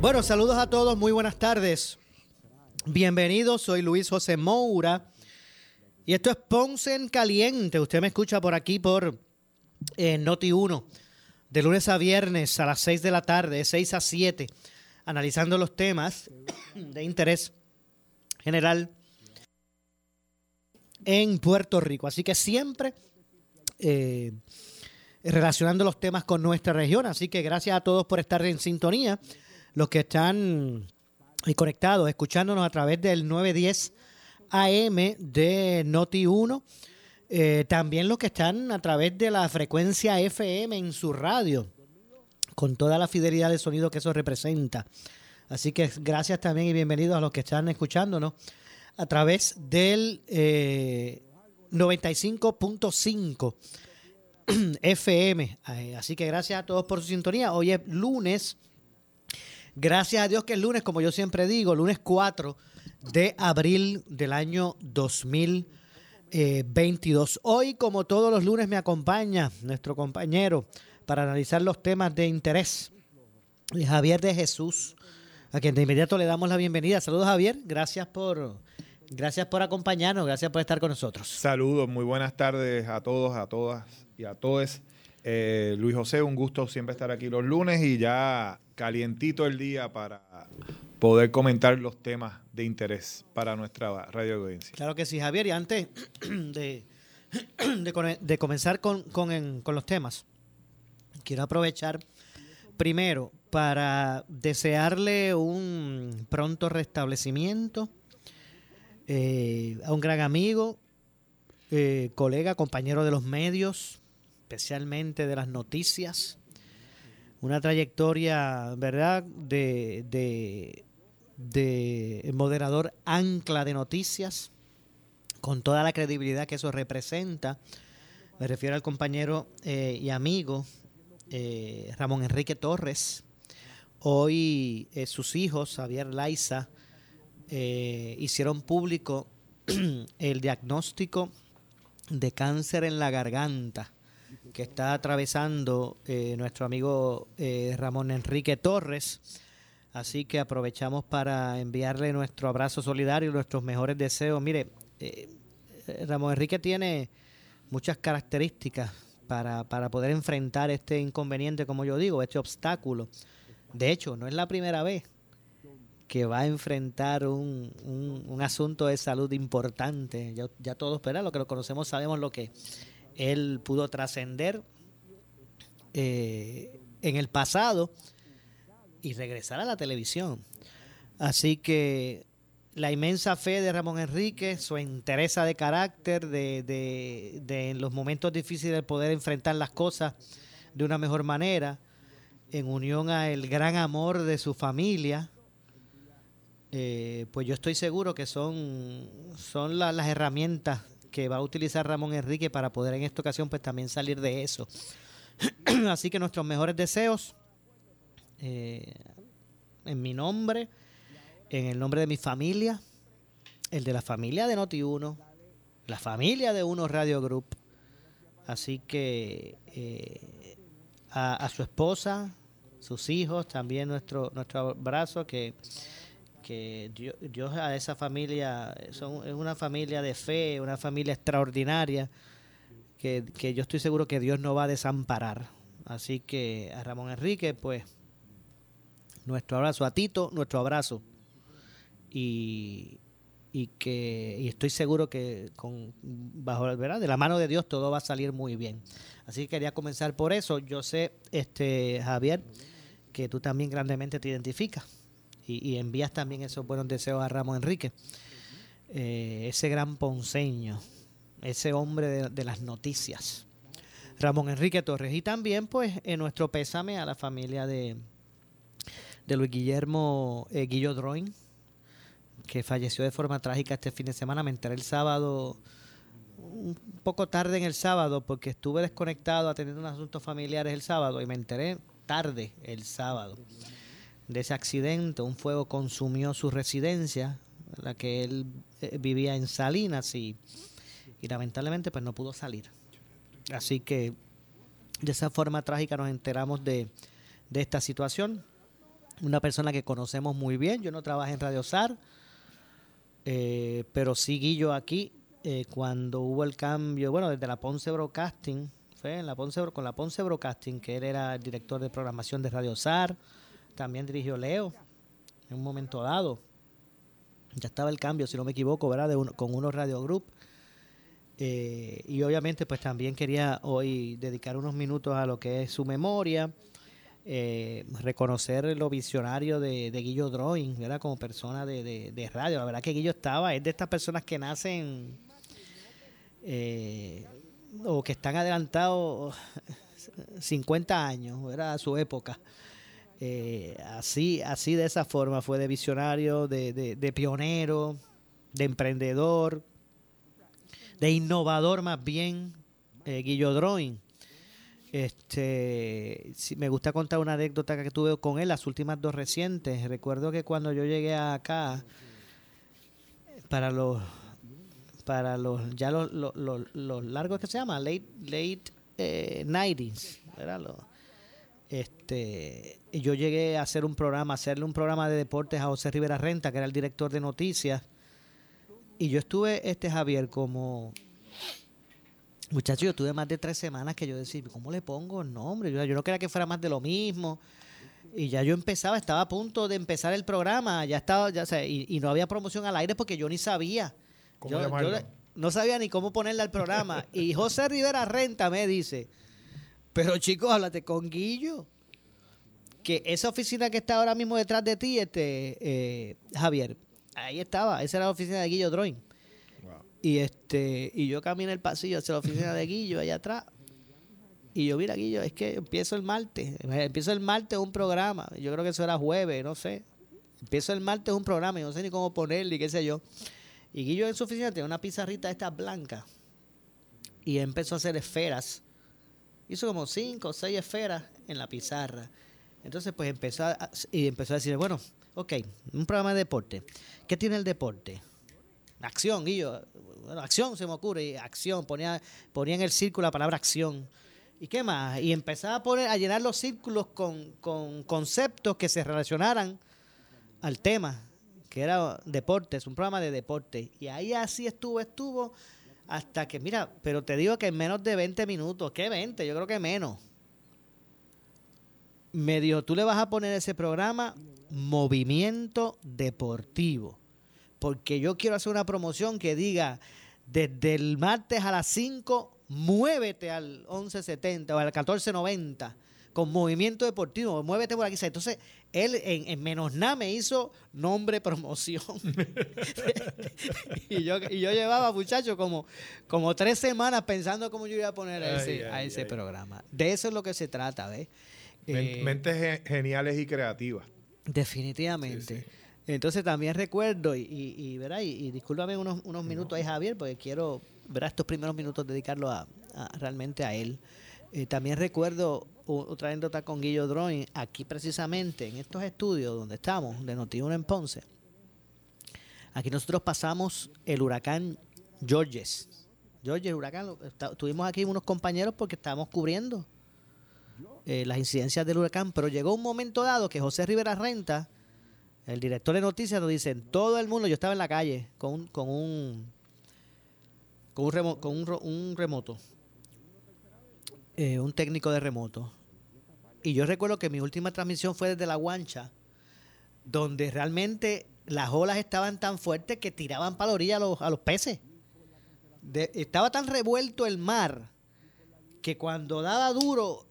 Bueno, saludos a todos, muy buenas tardes. Bienvenidos, soy Luis José Moura y esto es Ponce en Caliente. Usted me escucha por aquí por eh, Noti 1, de lunes a viernes a las 6 de la tarde, de 6 a 7 analizando los temas de interés general en Puerto Rico. Así que siempre eh, relacionando los temas con nuestra región. Así que gracias a todos por estar en sintonía. Los que están conectados, escuchándonos a través del 910 AM de Noti 1. Eh, también los que están a través de la frecuencia FM en su radio con toda la fidelidad de sonido que eso representa. Así que gracias también y bienvenidos a los que están escuchándonos a través del 95.5 eh, FM. Eh, así que gracias a todos por su sintonía. Hoy es lunes. Gracias a Dios que es lunes, como yo siempre digo, lunes 4 de abril del año 2022. Hoy, como todos los lunes, me acompaña nuestro compañero para analizar los temas de interés. Javier de Jesús, a quien de inmediato le damos la bienvenida. Saludos Javier, gracias por, gracias por acompañarnos, gracias por estar con nosotros. Saludos, muy buenas tardes a todos, a todas y a todos. Eh, Luis José, un gusto siempre estar aquí los lunes y ya calientito el día para poder comentar los temas de interés para nuestra radio audiencia. Claro que sí, Javier, y antes de, comenzar con los temas, quiero aprovechar primero para desearle un pronto restablecimiento eh, a un gran amigo, eh, colega, compañero de los medios, especialmente de las noticias. Una trayectoria, ¿verdad?, de, de, de moderador ancla de noticias, con toda la credibilidad que eso representa. Me refiero al compañero eh, y amigo eh, Ramón Enrique Torres. Hoy eh, sus hijos, Javier Laiza, eh, hicieron público el diagnóstico de cáncer en la garganta que está atravesando nuestro amigo Ramón Enrique Torres. Así que aprovechamos para enviarle nuestro abrazo solidario y nuestros mejores deseos. Mire, Ramón Enrique tiene muchas características para, para poder enfrentar este inconveniente, como yo digo, este obstáculo. De hecho, no es la primera vez que va a enfrentar un, un, asunto de salud importante. Ya, todos, ¿verdad? Lo que lo conocemos sabemos lo que él pudo trascender eh, en el pasado y regresar a la televisión. Así que la inmensa fe de Ramón Enrique, su entereza de carácter, de, de, en los momentos difíciles poder enfrentar las cosas de una mejor manera, en unión a el gran amor de su familia, eh, pues yo estoy seguro que son, son las herramientas que va a utilizar Ramón Enrique para poder en esta ocasión pues también salir de eso. Así que nuestros mejores deseos eh, en mi nombre en el nombre de mi familia, el de la familia de Noti1, la familia de Uno Radio Group. Así que eh, a, su esposa, sus hijos, también nuestro, nuestro abrazo, que, que Dios, a esa familia, son, es una familia de fe, una familia extraordinaria, que, que yo estoy seguro que Dios no va a desamparar. Así que a Ramón Enrique, pues, nuestro abrazo. A Tito, nuestro abrazo y, y que y estoy seguro que con bajo ¿verdad? de la mano de Dios todo va a salir muy bien. Así que quería comenzar por eso. Yo sé, este Javier, que tú también grandemente te identificas y, envías también esos buenos deseos a Ramón Enrique, eh, ese gran ponceño, ese hombre de, las noticias, Ramón Enrique Torres. Y también, pues, en nuestro pésame a la familia de de Luis Guillermo eh, Guillo Droin, que falleció de forma trágica este fin de semana. Me enteré el sábado, un poco tarde en el sábado, porque estuve desconectado atendiendo unos asuntos familiares el sábado y me enteré tarde el sábado de ese accidente. Un fuego consumió su residencia, la que él eh, vivía en Salinas y, y lamentablemente pues no pudo salir. Así que de esa forma trágica nos enteramos de, de esta situación. Una persona que conocemos muy bien, yo no trabajé en Radio SAR, eh, pero sí Guillo aquí, eh, cuando hubo el cambio, bueno, desde la Ponce Broadcasting, fue en la Ponce, con la Ponce Broadcasting, que él era el director de programación de Radio SAR, también dirigió Leo en un momento dado. Ya estaba el cambio, si no me equivoco, ¿verdad? De uno- con unos Radio Group. Eh, y obviamente pues también quería hoy dedicar unos minutos a lo que es su memoria, eh, reconocer lo visionario de, de Guillo Drawing, ¿verdad? Como persona de, de- radio. La verdad que Guillo estaba, es de estas personas que nacen eh, o que están adelantados 50 años, ¿verdad? A su época. Eh, así, así de esa forma fue de visionario, de, de- pionero, de emprendedor, de innovador más bien, eh. Este, sí, me gusta contar una anécdota que tuve con él, las últimas dos recientes. Recuerdo que cuando yo llegué acá, para los, para los, ya los, los, los- los largos que se llama, late, late eh, 90s, ¿verdad? Los- este, y yo llegué a hacer un programa, a hacerle un programa de deportes a José Rivera Renta, que era el director de noticias. Y yo estuve, este Javier, como muchacho, yo tuve más de tres semanas que yo decía, ¿cómo le pongo el nombre? Yo, yo no quería que fuera más de lo mismo. Y ya yo empezaba, estaba a punto de empezar el programa, ya estaba, ya sé, y, y no había promoción al aire porque yo ni sabía. ¿Cómo Yo- yo llamarlo? le- no sabía ni cómo ponerle al programa. Y José Rivera Renta me dice, pero chicos, háblate con Guillo. Que esa oficina que está ahora mismo detrás de ti, este eh, Javier, ahí estaba, esa era la oficina de Guillo Drawing. Y este, y yo caminé el pasillo hacia la oficina de Guillo allá atrás. Y yo, mira, Guillo, es que empiezo el martes. Empiezo el martes un programa. Yo creo que eso era jueves, no sé. Empiezo el martes un programa y no sé ni cómo ponerle y qué sé yo. Y Guillo en su oficina tenía una pizarrita de estas blancas. Y empezó a hacer esferas. Hizo como cinco o seis esferas en la pizarra. Entonces, pues empezó a, y empezó a decir, bueno, ok, un programa de deporte. ¿Qué tiene el deporte? Acción, Guillo. Bueno, acción se me ocurre. y acción. Ponía, ponía en el círculo la palabra acción. ¿Y qué más? Y empezaba a, poner, a llenar los círculos con, con conceptos que se relacionaran al tema, que era deportes, un programa de deporte. Y ahí así estuvo, estuvo, hasta que, mira, pero te digo que en menos de 20 minutos, ¿qué 20? Yo creo que menos. Me dijo, tú le vas a poner ese programa Movimiento Deportivo, porque yo quiero hacer una promoción que diga, desde el martes a las 5, muévete al 1170 o al 1490 con movimiento deportivo, muévete por aquí. Entonces, él en, en menos nada me hizo nombre promoción. y, yo, y yo llevaba, muchachos, como, como tres semanas pensando cómo yo iba a poner a ese, Ay, a ay, ese ay. programa. De eso es lo que se trata, ¿ves? Eh, Mentes ge- geniales y creativas. Definitivamente. Entonces también recuerdo, y, y, y, ¿verdad? y, y discúlpame unos, unos minutos ahí, Javier, porque quiero ¿verdad? estos primeros minutos dedicarlos a, a- realmente a él. Eh, también recuerdo otra anécdota con Guillo Drawing, aquí precisamente, en estos estudios donde estamos, de Notiuno en Ponce. Aquí nosotros pasamos el huracán Georges. Georges, huracán, tuvimos aquí unos compañeros porque estábamos cubriendo eh, las incidencias del huracán, pero llegó un momento dado que José Rivera Renta, el director de noticias, nos dice, todo el mundo, yo estaba en la calle con, un- con un con un, remo- con un, un remoto, eh, un técnico de remoto. Y yo recuerdo que mi última transmisión fue desde la guancha, donde realmente las olas estaban tan fuertes que tiraban para la orilla a los, a los peces. De- estaba tan revuelto el mar que cuando daba duro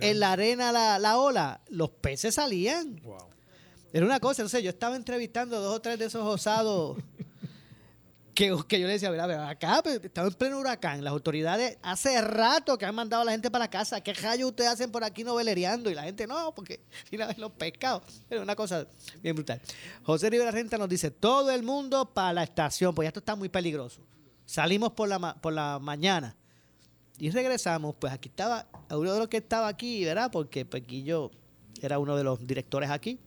en la arena la, la ola, los peces salían. Wow. Era una cosa, no sé, yo estaba entrevistando a dos o tres de esos osados que, que yo le decía, mira, acá pues, estamos en pleno huracán. Las autoridades hace rato que han mandado a la gente para la casa. ¿Qué rayos ustedes hacen por aquí novelereando? Y la gente no, porque ir a ver los pescados. Es una cosa bien brutal. José Rivera Renta nos dice, todo el mundo para la estación, pues ya esto está muy peligroso. Salimos por la, por la mañana y regresamos. Pues aquí estaba, uno de los que estaba aquí, ¿verdad? Porque Pequillo era uno de los directores aquí.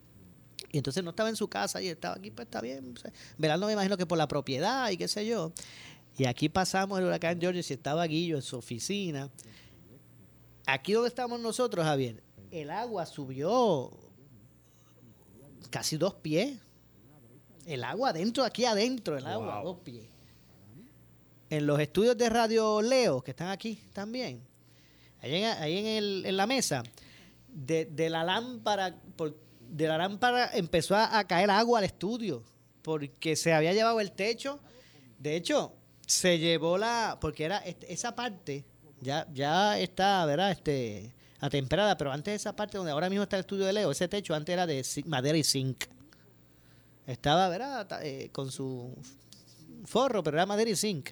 Y entonces no estaba en su casa y estaba aquí, pues está bien. Velando me imagino que por la propiedad y qué sé yo. Y aquí pasamos el huracán George y estaba Guillo en su oficina. Aquí donde estamos nosotros, Javier, el agua subió casi dos pies. El agua adentro, aquí adentro, el agua, dos pies. En los estudios de Radio Leo, que están aquí también, ahí en, en, la mesa, de, de la lámpara, por, de la lámpara empezó a, caer agua al estudio porque se había llevado el techo. De hecho, se llevó la. Porque era esa parte, ya, ya está, ¿verdad? Este, atemperada, pero antes de esa parte donde ahora mismo está el estudio de Leo, ese techo antes era de madera y zinc. Estaba, ¿verdad? Eh, con su forro, pero era madera y zinc.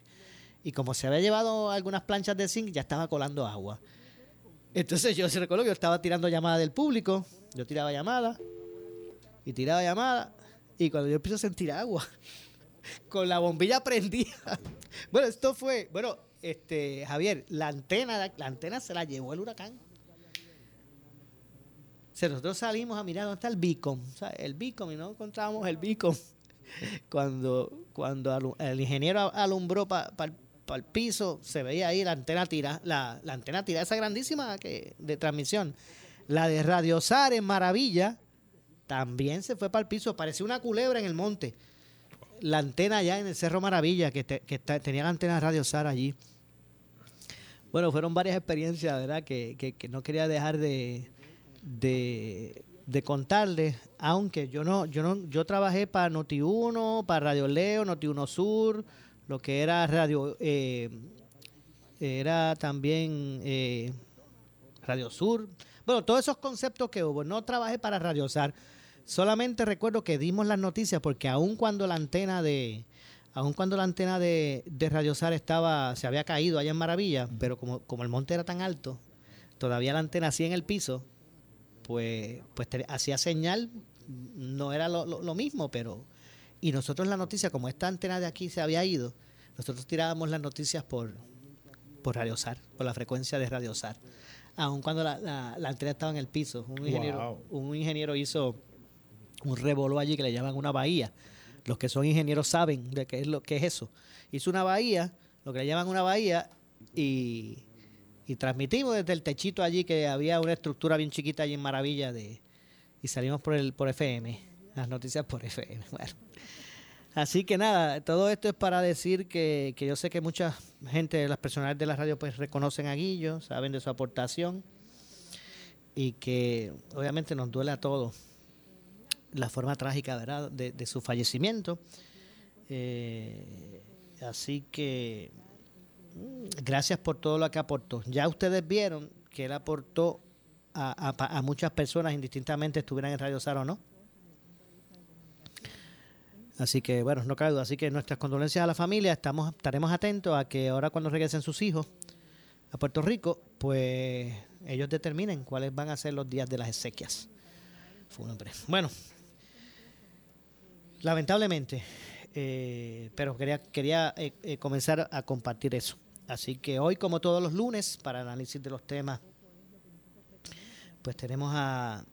Y como se había llevado algunas planchas de zinc, ya estaba colando agua. Entonces yo se recuerdo que yo estaba tirando llamadas del público yo tiraba llamada y tiraba llamada y cuando yo empiezo a sentir agua con la bombilla prendida. bueno, esto fue, bueno, este Javier, la antena, la antena se la llevó el huracán. nosotros salimos a mirar dónde está el beacon, el beacon y no encontrábamos el beacon. Cuando, cuando el ingeniero alumbró para el piso, se veía ahí la antena tira, la, la antena tira esa grandísima que, de transmisión la de Radiosar en Maravilla también se fue para el piso. Parecía una culebra en el monte. La antena allá en el Cerro Maravilla, que, tenía la antena Radiosar allí. Bueno, fueron varias experiencias, ¿verdad? Que, no quería dejar de, de, contarles, aunque yo no, yo no, yo trabajé para Noti1, para Radio Leo, Noti1 Sur, lo que era radio, eh, era también eh, Radio Sur, bueno, todos esos conceptos que hubo, no trabajé para radiosar. Solamente recuerdo que dimos las noticias porque aun cuando la antena de aun cuando la antena de, de Radiosar estaba, se había caído allá en Maravilla, pero como, como el monte era tan alto, todavía la antena así en el piso, pues, pues hacía señal, no era lo, lo, mismo, pero... Y nosotros la noticia, como esta antena de aquí se había ido, nosotros tirábamos las noticias por, por Radiosar, por la frecuencia de Radiosar aun cuando la, la, antena estaba en el piso. Un ingeniero, un ingeniero hizo un revoló allí que le llaman una bahía. Los que son ingenieros saben de qué es lo que es eso. Hizo una bahía, lo que le llaman una bahía, y, transmitimos desde el techito allí que había una estructura bien chiquita allí en Maravilla de y salimos por el por FM, las noticias por FM. Bueno. Así que nada, todo esto es para decir que, yo sé que mucha gente, las personales de la radio, pues reconocen a Guillo, saben de su aportación y que obviamente nos duele a todos la forma trágica ¿verdad? De, su fallecimiento. Eh, así que mm, gracias por todo lo que aportó. Ya ustedes vieron que él aportó a, a, muchas personas, indistintamente estuvieran en Radio Sara o no. Así que, bueno, no cabe duda. Así que nuestras condolencias a la familia. Estamos, estaremos atentos a que ahora cuando regresen sus hijos a Puerto Rico, pues ellos determinen cuáles van a ser los días de las exequias. Bueno, lamentablemente, eh, pero quería, quería eh, eh, comenzar a compartir eso. Así que hoy, como todos los lunes, para análisis de los temas, pues tenemos a,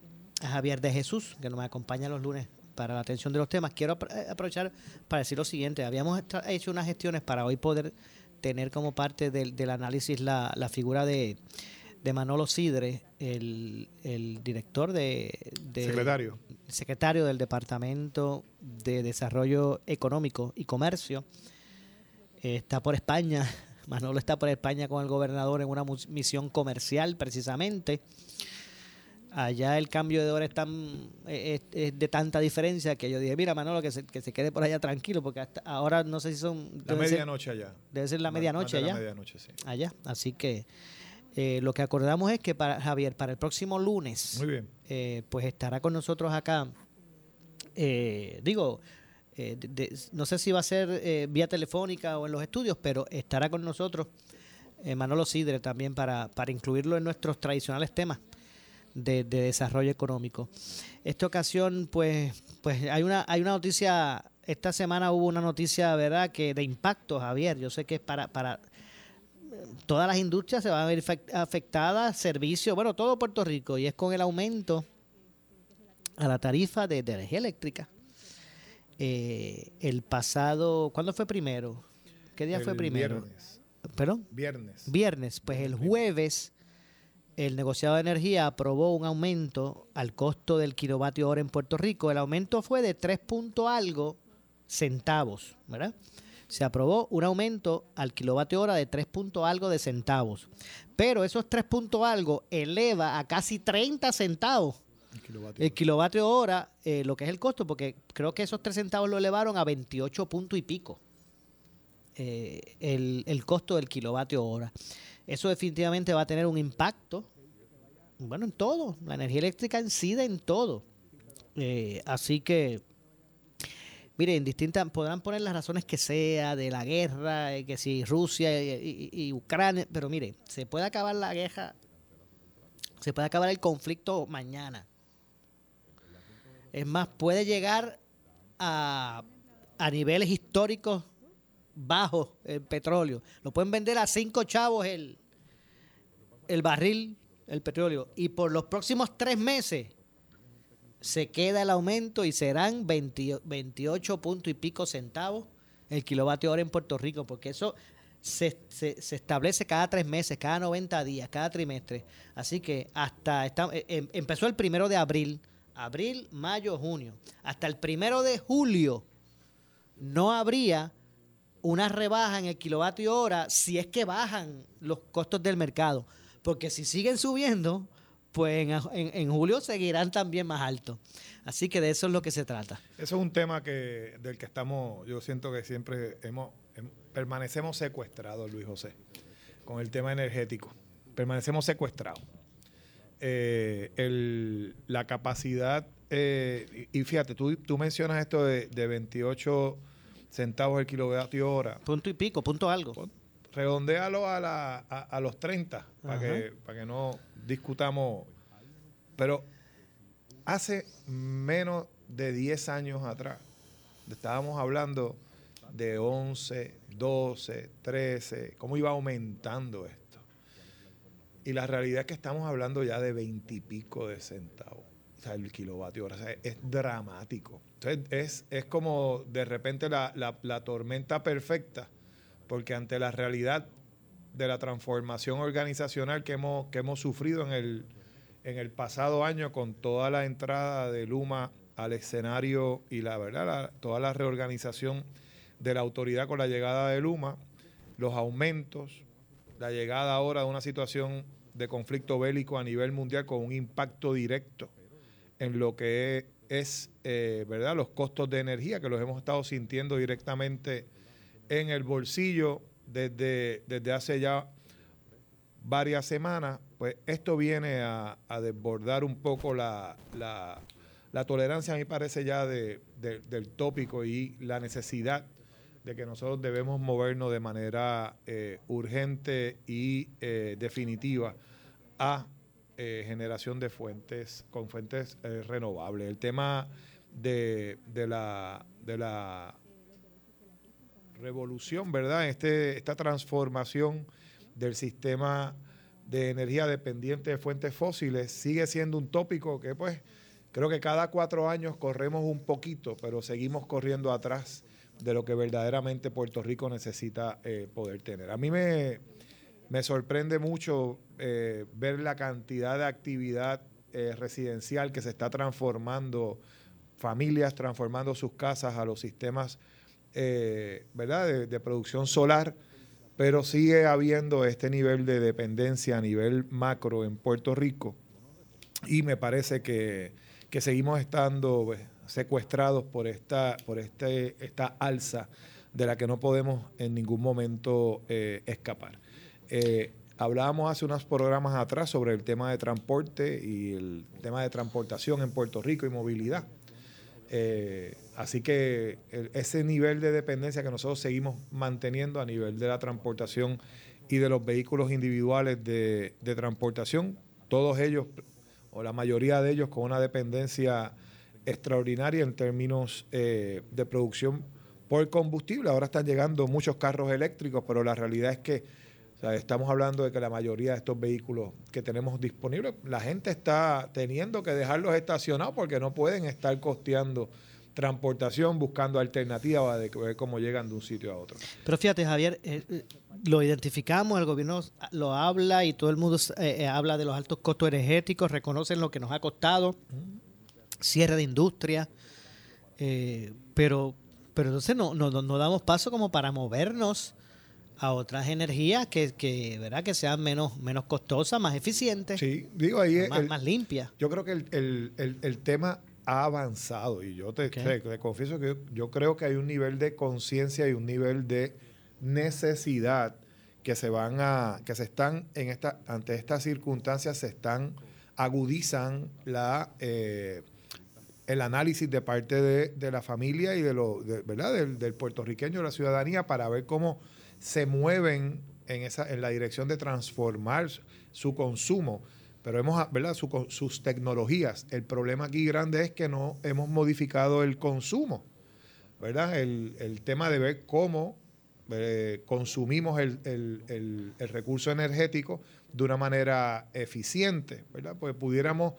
a Javier de Jesús, que nos acompaña los lunes para la atención de los temas. Quiero eh, aprovechar para decir lo siguiente. Habíamos hecho unas gestiones para hoy poder tener como parte del, análisis la, figura de, Manolo Sidre, el, director de, Secretario. secretario del Departamento de Desarrollo Económico y Comercio. está por España. Manolo está por España con el gobernador en una misión comercial precisamente. Allá el cambio de hora es, tan, es, de tanta diferencia que yo dije, mira Manolo, que se, que se quede por allá tranquilo, porque hasta ahora no sé si son... La medianoche allá. Debe ser la medianoche allá. La medianoche, sí. Allá. Así que eh, lo que acordamos es que para Javier, para el próximo lunes, Muy bien. Eh, pues estará con nosotros acá, eh, digo, eh, no sé si va a ser eh, vía telefónica o en los estudios, pero estará con nosotros eh, Manolo Sidre también para, para incluirlo en nuestros tradicionales temas de, desarrollo económico. Esta ocasión, pues, pues hay una, hay una noticia, esta semana hubo una noticia, ¿verdad?, que de impacto, Javier. Yo sé que es para, para todas las industrias se van a ver afectadas, servicios, bueno, todo Puerto Rico, y es con el aumento a la tarifa de energía eléctrica. Eh, el pasado, ¿cuándo fue primero? ¿Qué día fue primero? Viernes. ¿Perdón? Viernes. Viernes, pues el jueves el negociado de energía aprobó un aumento al costo del kilovatio hora en Puerto Rico. El aumento fue de 3 punto algo centavos, ¿verdad? Se aprobó un aumento al kilovatio hora de 3 punto algo de centavos. Pero esos 3 punto algo eleva a casi 30 centavos el kilovatio, hora, eh, lo que es el costo, porque creo que esos 3 centavos lo elevaron a 28 puntos y pico. Eh, el, costo del kilovatio hora. Eso definitivamente va a tener un impacto, bueno, en todo. La energía eléctrica incide en todo. Eh, así que, miren, distintas, podrán poner las razones que sea de la guerra, que si Rusia y, Ucrania, pero mire, se puede acabar la guerra, se puede acabar el conflicto mañana es más, puede llegar a, niveles históricos bajos el petróleo. Lo pueden vender a cinco chavos el, el barril, el petróleo. Y por los próximos tres meses se queda el aumento y serán 28 puntos y pico centavos el kilovatio hora en Puerto Rico, porque eso se, se, establece cada tres meses, cada 90 días, cada trimestre. Así que hasta eh, em, empezó el primero de abril abril, mayo, junio, hasta el primero de julio, no habría una rebaja en el kilovatio hora si es que bajan los costos del mercado. Porque si siguen subiendo, pues en, julio seguirán también más altos. Así que de eso es lo que se trata. Eso es un tema que del que estamos, yo siento que siempre hemos, permanecemos secuestrados, Luis José, con el tema energético. Permanecemos secuestrados. Eh, la capacidad, eh, y fíjate, tú, tú mencionas esto de, 28 centavos el kilovatio hora. Punto y pico, punto algo. Redondéalo a, la, a, los 30, para que, para que no discutamos. Pero hace menos de 10 años atrás, estábamos hablando de 11, 12, 13, cómo iba aumentando esto. Y la realidad es que estamos hablando ya de veintipico de centavos. O sea, el kilovatio hora. Es dramático. Entonces, es, como de repente la, tormenta perfecta, porque ante la realidad de la transformación organizacional que hemos, que hemos sufrido en el, en el pasado año con toda la entrada de Luma al escenario y la verdad, toda la reorganización de la autoridad con la llegada de Luma, los aumentos, la llegada ahora de una situación de conflicto bélico a nivel mundial con un impacto directo en lo que es, eh, ¿verdad? los costos de energía que los hemos estado sintiendo directamente en el bolsillo desde, desde hace ya varias semanas, pues esto viene a, desbordar un poco la, tolerancia, a mí parece ya de, del tópico y la necesidad de que nosotros debemos movernos de manera eh, urgente y eh, definitiva a eh, generación de fuentes con fuentes renovables. El tema de, la, de la revolución, ¿verdad? Este, esta transformación del sistema de energía dependiente de fuentes fósiles sigue siendo un tópico que pues creo que cada cuatro años corremos un poquito, pero seguimos corriendo atrás de lo que verdaderamente Puerto Rico necesita eh, poder tener. A mí me, sorprende mucho eh, ver la cantidad de actividad eh, residencial que se está transformando, familias transformando sus casas a los sistemas ¿verdad? De, producción solar, pero sigue habiendo este nivel de dependencia a nivel macro en Puerto Rico y me parece que, que seguimos estando pues, secuestrados por esta, por este, esta alza de la que no podemos en ningún momento eh, escapar. Eh, hablábamos hace unos programas atrás sobre el tema de transporte y el tema de transportación en Puerto Rico y movilidad. Eh, así que ese nivel de dependencia que nosotros seguimos manteniendo a nivel de la transportación y de los vehículos individuales de, transportación, todos ellos, o la mayoría de ellos, con una dependencia extraordinaria en términos eh, de producción por combustible. Ahora están llegando muchos carros eléctricos, pero la realidad es que estamos hablando de que la mayoría de estos vehículos que tenemos disponibles, la gente está teniendo que dejarlos estacionados porque no pueden estar costeando transportación buscando alternativas de ver cómo llegan de un sitio a otro. Pero fíjate, Javier, eh, eh, lo identificamos, el gobierno lo habla y todo el mundo eh, habla de los altos costos energéticos, reconocen lo que nos ha costado, cierre de industria, pero, pero entonces no, no, no damos paso como para movernos a otras energías que, que, ¿verdad? que sean menos, menos costosas, más eficientes. Sí, digo ahí más, más limpias. Yo creo que el, el, tema ha avanzado y yo te, confieso que yo, creo que hay un nivel de conciencia y un nivel de necesidad que se van a, que se están en esta, ante estas circunstancias se están, agudizan la eh, el análisis de parte de, de, la familia y de lo, ¿verdad? Del, del puertorriqueño, de la ciudadanía, para ver cómo se mueven en, esa, en la dirección de transformar su consumo, pero hemos, ¿verdad? sus tecnologías. El problema aquí grande es que no hemos modificado el consumo, ¿verdad? El, tema de ver cómo eh, consumimos el, recurso energético de una manera eficiente, ¿verdad? Pues pudiéramos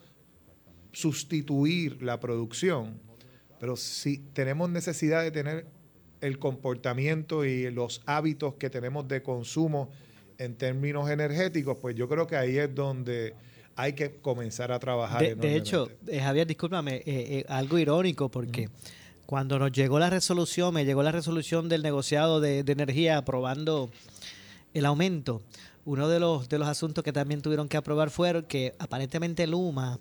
sustituir la producción, pero si tenemos necesidad de tener el comportamiento y los hábitos que tenemos de consumo en términos energéticos, pues yo creo que ahí es donde hay que comenzar a trabajar. De, hecho, eh, Javier, discúlpame, eh, eh, algo irónico porque cuando nos llegó la resolución, me llegó la resolución del negociado de, de, energía aprobando el aumento, uno de los, de los asuntos que también tuvieron que aprobar fueron que aparentemente Luma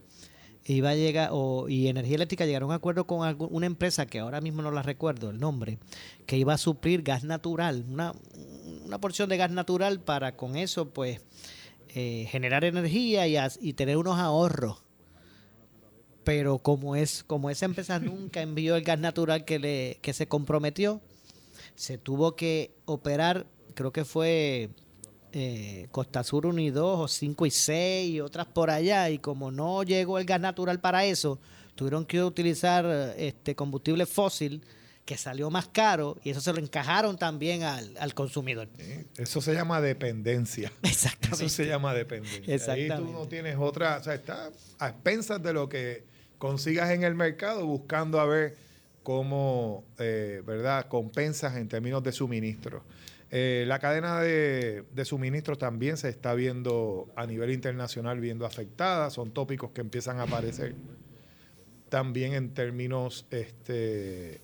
iba a llegar, o, y Energía Eléctrica llegaron a un acuerdo con una empresa que ahora mismo no la recuerdo el nombre, que iba a suplir gas natural, una, una porción de gas natural para con eso, pues, eh, generar energía y, y tener unos ahorros. Pero como es, como esa empresa nunca envió el gas natural que le, que se comprometió, se tuvo que operar, creo que fue eh, Costa Sur 1 y 2 o 5 y 6 y otras por allá y como no llegó el gas natural para eso, tuvieron que utilizar este combustible fósil que salió más caro y eso se lo encajaron también al, consumidor. Eso se llama dependencia. Exactamente. Eso se llama dependencia. Exactamente. Ahí tú no tienes otra, o sea, estás a expensas de lo que consigas en el mercado buscando a ver cómo, eh, ¿verdad?, compensas en términos de suministro. Eh, la cadena de, suministros también se está viendo a nivel internacional viendo afectada, son tópicos que empiezan a aparecer también en términos este,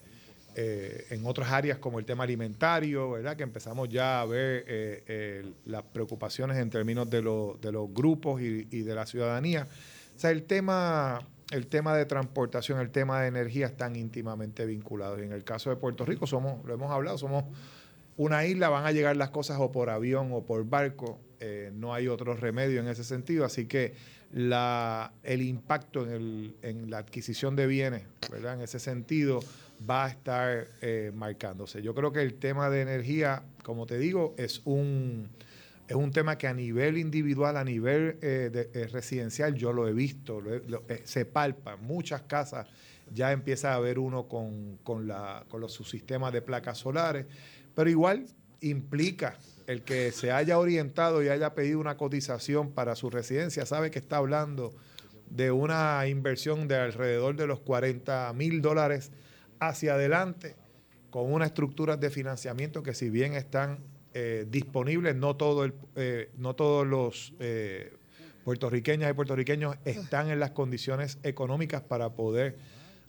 eh, en otras áreas como el tema alimentario, ¿verdad? que empezamos ya a ver eh, las preocupaciones en términos de, de los grupos y, y, de la ciudadanía. O sea, el tema, el tema de transportación, el tema de energía están íntimamente vinculados. Y en el caso de Puerto Rico, somos, lo hemos hablado, somos una isla van a llegar las cosas o por avión o por barco, eh, no hay otro remedio en ese sentido, así que la, el impacto en, en la adquisición de bienes, ¿verdad? En ese sentido va a estar eh, marcándose. Yo creo que el tema de energía, como te digo, es un, es un tema que a nivel individual, a nivel eh, residencial, yo lo he visto, se palpa. Muchas casas ya empieza a haber uno con, con, la, con los subsistemas de placas solares. Pero igual implica el que se haya orientado y haya pedido una cotización para su residencia, sabe que está hablando de una inversión de alrededor de los 40 mil dólares hacia adelante, con unas estructuras de financiamiento que si bien están eh, disponibles, no, todo el, eh, no todos los eh, puertorriqueñas y puertorriqueños están en las condiciones económicas para poder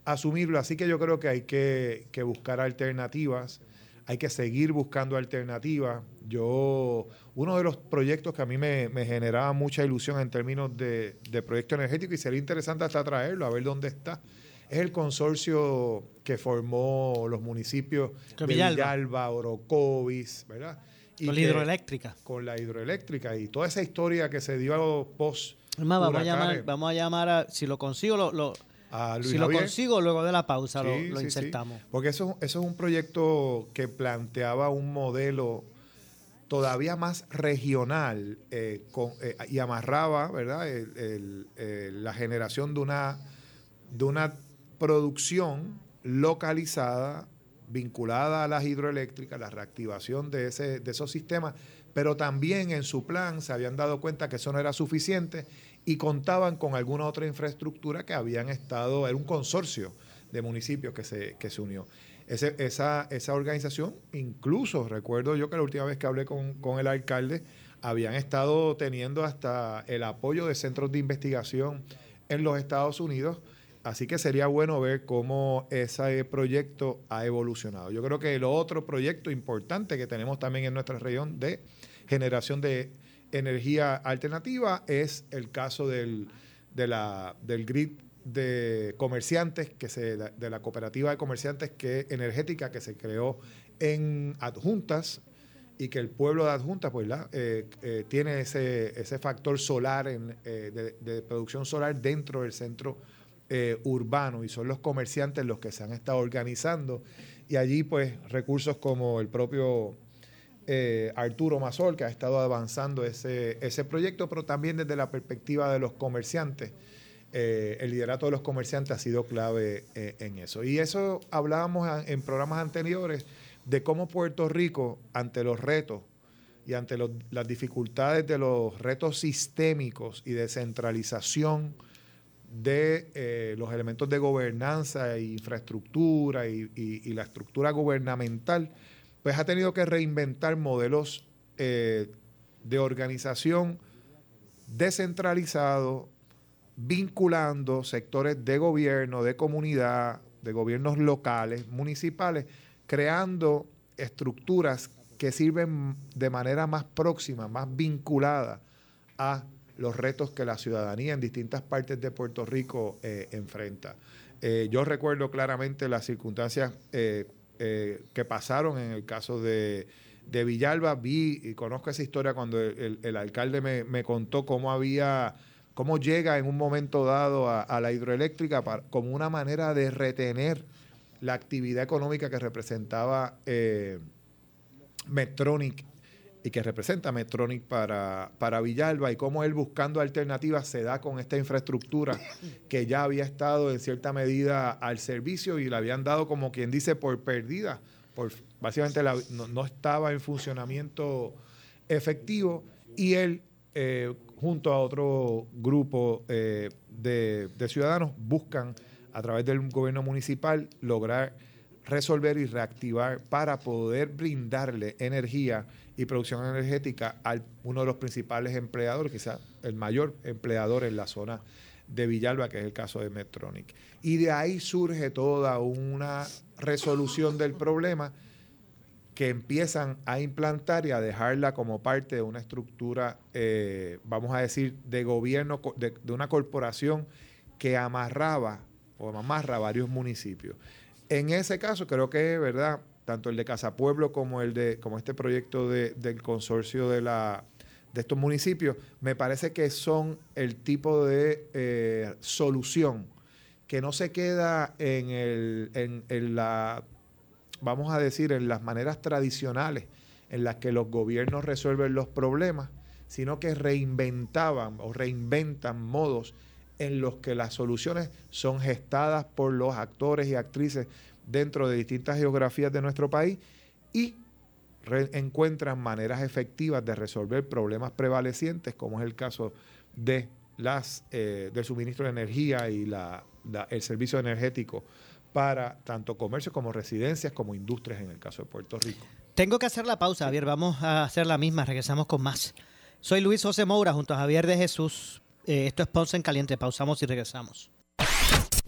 asumirlo. Así que yo creo que hay que, que buscar alternativas hay que seguir buscando alternativas. Yo, uno de los proyectos que a mí me, generaba mucha ilusión en términos de, proyecto energético y sería interesante hasta traerlo, a ver dónde está, es el consorcio que formó los municipios de Villalba, Orocovis, ¿verdad? con la hidroeléctrica. Con la hidroeléctrica y toda esa historia que se dio post. vamos a llamar, vamos a llamar a, si lo consigo, lo a Luis si lo consigo, luego de la pausa lo, Sí, lo sí, sí. insertamos. Porque eso, eso es un proyecto que planteaba un modelo todavía más regional eh, con- eh, y amarraba ¿verdad? El- el- el- la generación de una, de una producción localizada vinculada a las hidroeléctricas, la reactivación de, ese, de esos sistemas, pero también en su plan se habían dado cuenta que eso no era suficiente y contaban con alguna otra infraestructura que habían estado, era un consorcio de municipios que se, que se unió. Esa, esa organización, incluso recuerdo yo que la última vez que hablé con, con el alcalde, habían estado teniendo hasta el apoyo de centros de investigación en los Estados Unidos. Así que sería bueno ver cómo ese proyecto ha evolucionado. Yo creo que el otro proyecto importante que tenemos también en nuestra región de generación de energía alternativa es el caso del, de la, del grid de comerciantes, que se, de la cooperativa de comerciantes que, energética que se creó en adjuntas y que el pueblo de adjuntas pues, eh, eh, tiene ese, ese factor solar en, eh, de, producción solar dentro del centro urbano y son los comerciantes los que se han estado organizando. Y allí pues recursos como el propio eh, Arturo Mazol que ha estado avanzando ese, ese proyecto, pero también desde la perspectiva de los comerciantes. Eh, el liderato de los comerciantes ha sido clave eh, en eso. Y eso hablábamos en programas anteriores de cómo Puerto Rico, ante los retos y ante las dificultades de los retos sistémicos y de centralización de los elementos de gobernanza e infraestructura y la estructura gubernamental, pues ha tenido que reinventar modelos eh, de organización descentralizado, vinculando sectores de gobierno, de comunidad, de gobiernos locales, municipales, creando estructuras que sirven de manera más próxima, más vinculada a los retos que la ciudadanía en distintas partes de Puerto Rico eh, enfrenta. Eh, yo recuerdo claramente las circunstancias eh, que pasaron en el caso de, de Villalba. Vi y conozco esa historia cuando el, el- alcalde me, me contó cómo había, cómo llega en un momento dado a, la hidroeléctrica como una manera de retener la actividad económica que representaba eh, Medtronic y que representa Medtronic para, para Villalba y cómo él buscando alternativas se da con esta infraestructura que ya había estado en cierta medida al servicio y la habían dado como quien dice por perdida, por, básicamente la- no, no estaba en funcionamiento efectivo y él eh, junto a otro grupo eh, de, de ciudadanos buscan a través del gobierno municipal lograr resolver y reactivar para poder brindarle energía y producción energética a uno de los principales empleadores, quizás el mayor empleador en la zona de Villalba, que es el caso de Medtronic. Y de ahí surge toda una resolución del problema que empiezan a implantar y a dejarla como parte de una estructura, eh, vamos a decir, de gobierno, de, de una corporación que amarraba o amarra varios municipios. En ese caso, creo que, ¿verdad? Tanto el de Casa Pueblo como el de como este proyecto de- del consorcio de la de estos municipios, me parece que son el tipo de eh, solución que no se queda en, el, en la, vamos a decir, en las maneras tradicionales en las que los gobiernos resuelven los problemas, sino que reinventaban o reinventan modos en los que las soluciones son gestadas por los actores y actrices dentro de distintas geografías de nuestro país y encuentran maneras efectivas de resolver problemas prevalecientes, como es el caso de las eh, del suministro de energía y la- la- el servicio energético para tanto comercio como residencias como industrias en el caso de Puerto Rico. Tengo que hacer la pausa, Javier. Vamos a hacer la misma. Regresamos con más. Soy Luis José Moura junto a Javier de Jesús. Eh, esto es Ponce en Caliente. Pausamos y regresamos.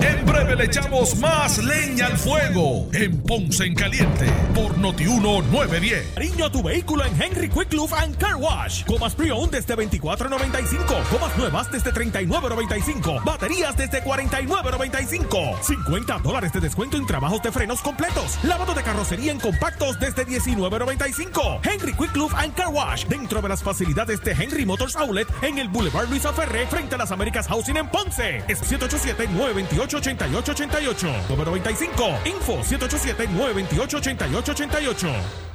El breve le echamos más leña al fuego en Ponce en Caliente por Notiuno 910. Cariño a tu vehículo en Henry Quick Lube and Car Wash. Comas pre-owned desde 24.95. Comas nuevas desde 39.95. Baterías desde 49.95. 50 dólares de descuento en trabajos de frenos completos. Lavado de carrocería en compactos desde 19.95. Henry Quick Lube and Car Wash. Dentro de las facilidades de Henry Motors Outlet en el Boulevard Luisa Ferré frente a las Américas Housing en Ponce. Es 787-928-8888. Número 95. Info 787-928-8888.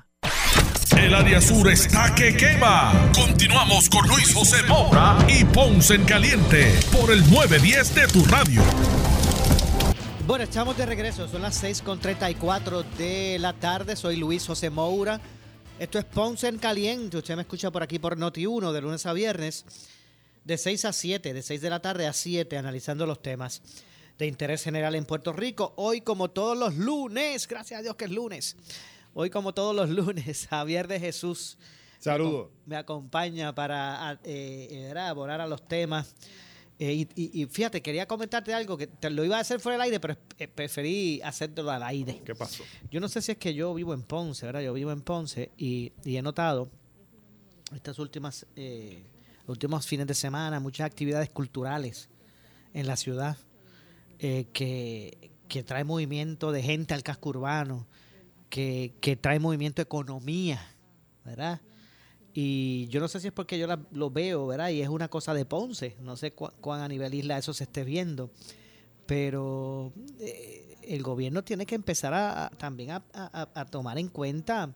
El área sur está que quema. Continuamos con Luis José Moura y Ponce en Caliente por el 910 de tu radio. Bueno, estamos de regreso. Son las 6.34 de la tarde. Soy Luis José Moura. Esto es Ponce en Caliente. Usted me escucha por aquí por Noti1 de lunes a viernes. De 6 a 7, de 6 de la tarde a 7, analizando los temas de interés general en Puerto Rico. Hoy, como todos los lunes, gracias a Dios que es lunes. Hoy, como todos los lunes, Javier de Jesús. Saludos. Me acompaña para eh, abonar a los temas. Eh, y, y- y fíjate, quería comentarte algo que te lo iba a hacer fuera del aire, pero eh, preferí hacerlo al aire. ¿Qué pasó? Yo no sé si es que yo vivo en Ponce, ¿verdad? Yo vivo en Ponce y, y he notado estas últimas eh, últimos fines de semana muchas actividades culturales en la ciudad eh, que, que trae movimiento de gente al casco urbano, que, trae movimiento economía, ¿verdad? Y yo no sé si es porque yo la- lo veo, ¿verdad? Y es una cosa de Ponce, no sé cu- cuán a nivel isla eso se esté viendo, pero eh, el gobierno tiene que empezar a, también a tomar en cuenta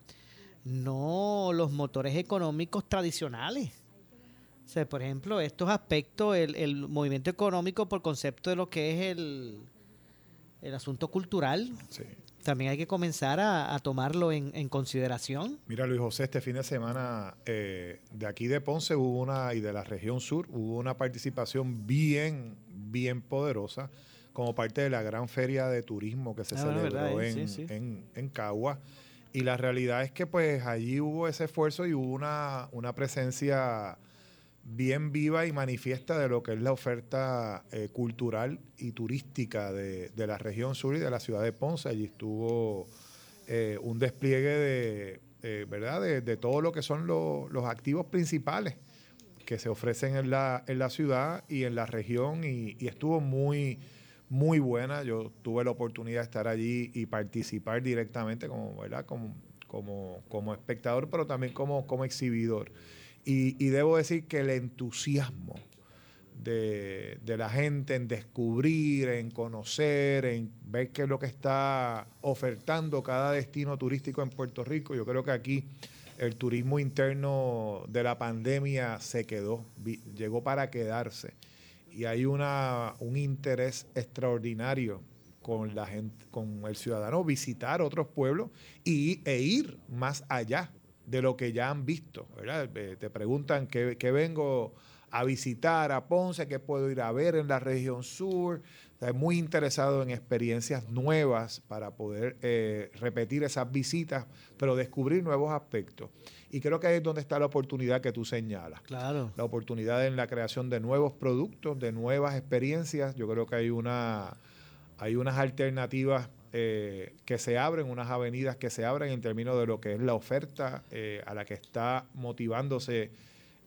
no los motores económicos tradicionales. O sea, por ejemplo, estos aspectos, el, el movimiento económico por concepto de lo que es el, el asunto cultural, Sí. También hay que comenzar a, a tomarlo en, en consideración. Mira, Luis José, este fin de semana eh, de aquí de Ponce hubo una, y de la región sur, hubo una participación bien, bien poderosa como parte de la gran feria de turismo que se Ah, celebró en, sí, sí. en- en Cagua. Y la realidad es que pues allí hubo ese esfuerzo y hubo una, una presencia bien viva y manifiesta de lo que es la oferta eh, cultural y turística de, de la región sur y de la ciudad de Ponce. Allí estuvo eh, un despliegue de, eh, ¿verdad? De, de todo lo que son lo- los activos principales que se ofrecen en la, en la ciudad y en la región y, y estuvo muy, muy buena. Yo tuve la oportunidad de estar allí y participar directamente como, ¿verdad? como, como, como espectador, pero también como, como exhibidor. Y, debo decir que el entusiasmo de, de, la gente en descubrir, en conocer, en ver qué es lo que está ofertando cada destino turístico en Puerto Rico. Yo creo que aquí el turismo interno de la pandemia se quedó, llegó para quedarse. Y hay una, un interés extraordinario con la gente, con el ciudadano, visitar otros pueblos y, e ir más allá de lo que ya han visto. ¿verdad? Eh, te preguntan qué, qué vengo a visitar a Ponce, qué puedo ir a ver en la región sur. Estoy muy interesado en experiencias nuevas para poder eh, repetir esas visitas, pero descubrir nuevos aspectos. Y creo que ahí es donde está la oportunidad que tú señalas. Claro. La oportunidad en la creación de nuevos productos, de nuevas experiencias. Yo creo que hay una hay unas alternativas eh, que se abren, unas avenidas que se abren en términos de lo que es la oferta eh, a la que está motivándose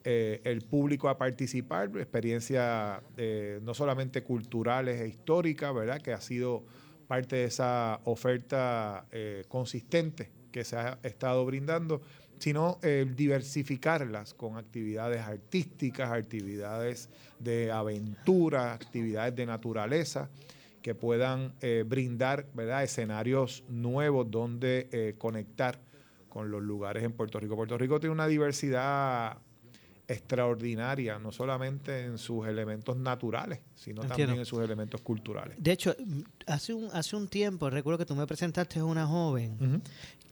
eh, el público a participar, experiencias eh, no solamente culturales e históricas, ¿verdad? Que ha sido parte de esa oferta eh, consistente que se ha estado brindando, sino diversificarlas con actividades artísticas, actividades de aventura, actividades de naturaleza que puedan brindar ¿verdad? escenarios nuevos donde conectar con los lugares en Puerto Rico. Puerto Rico tiene una diversidad extraordinaria, no solamente en sus elementos naturales, sino también en sus elementos culturales. De hecho, hace un, hace un tiempo, recuerdo que tú me presentaste a una joven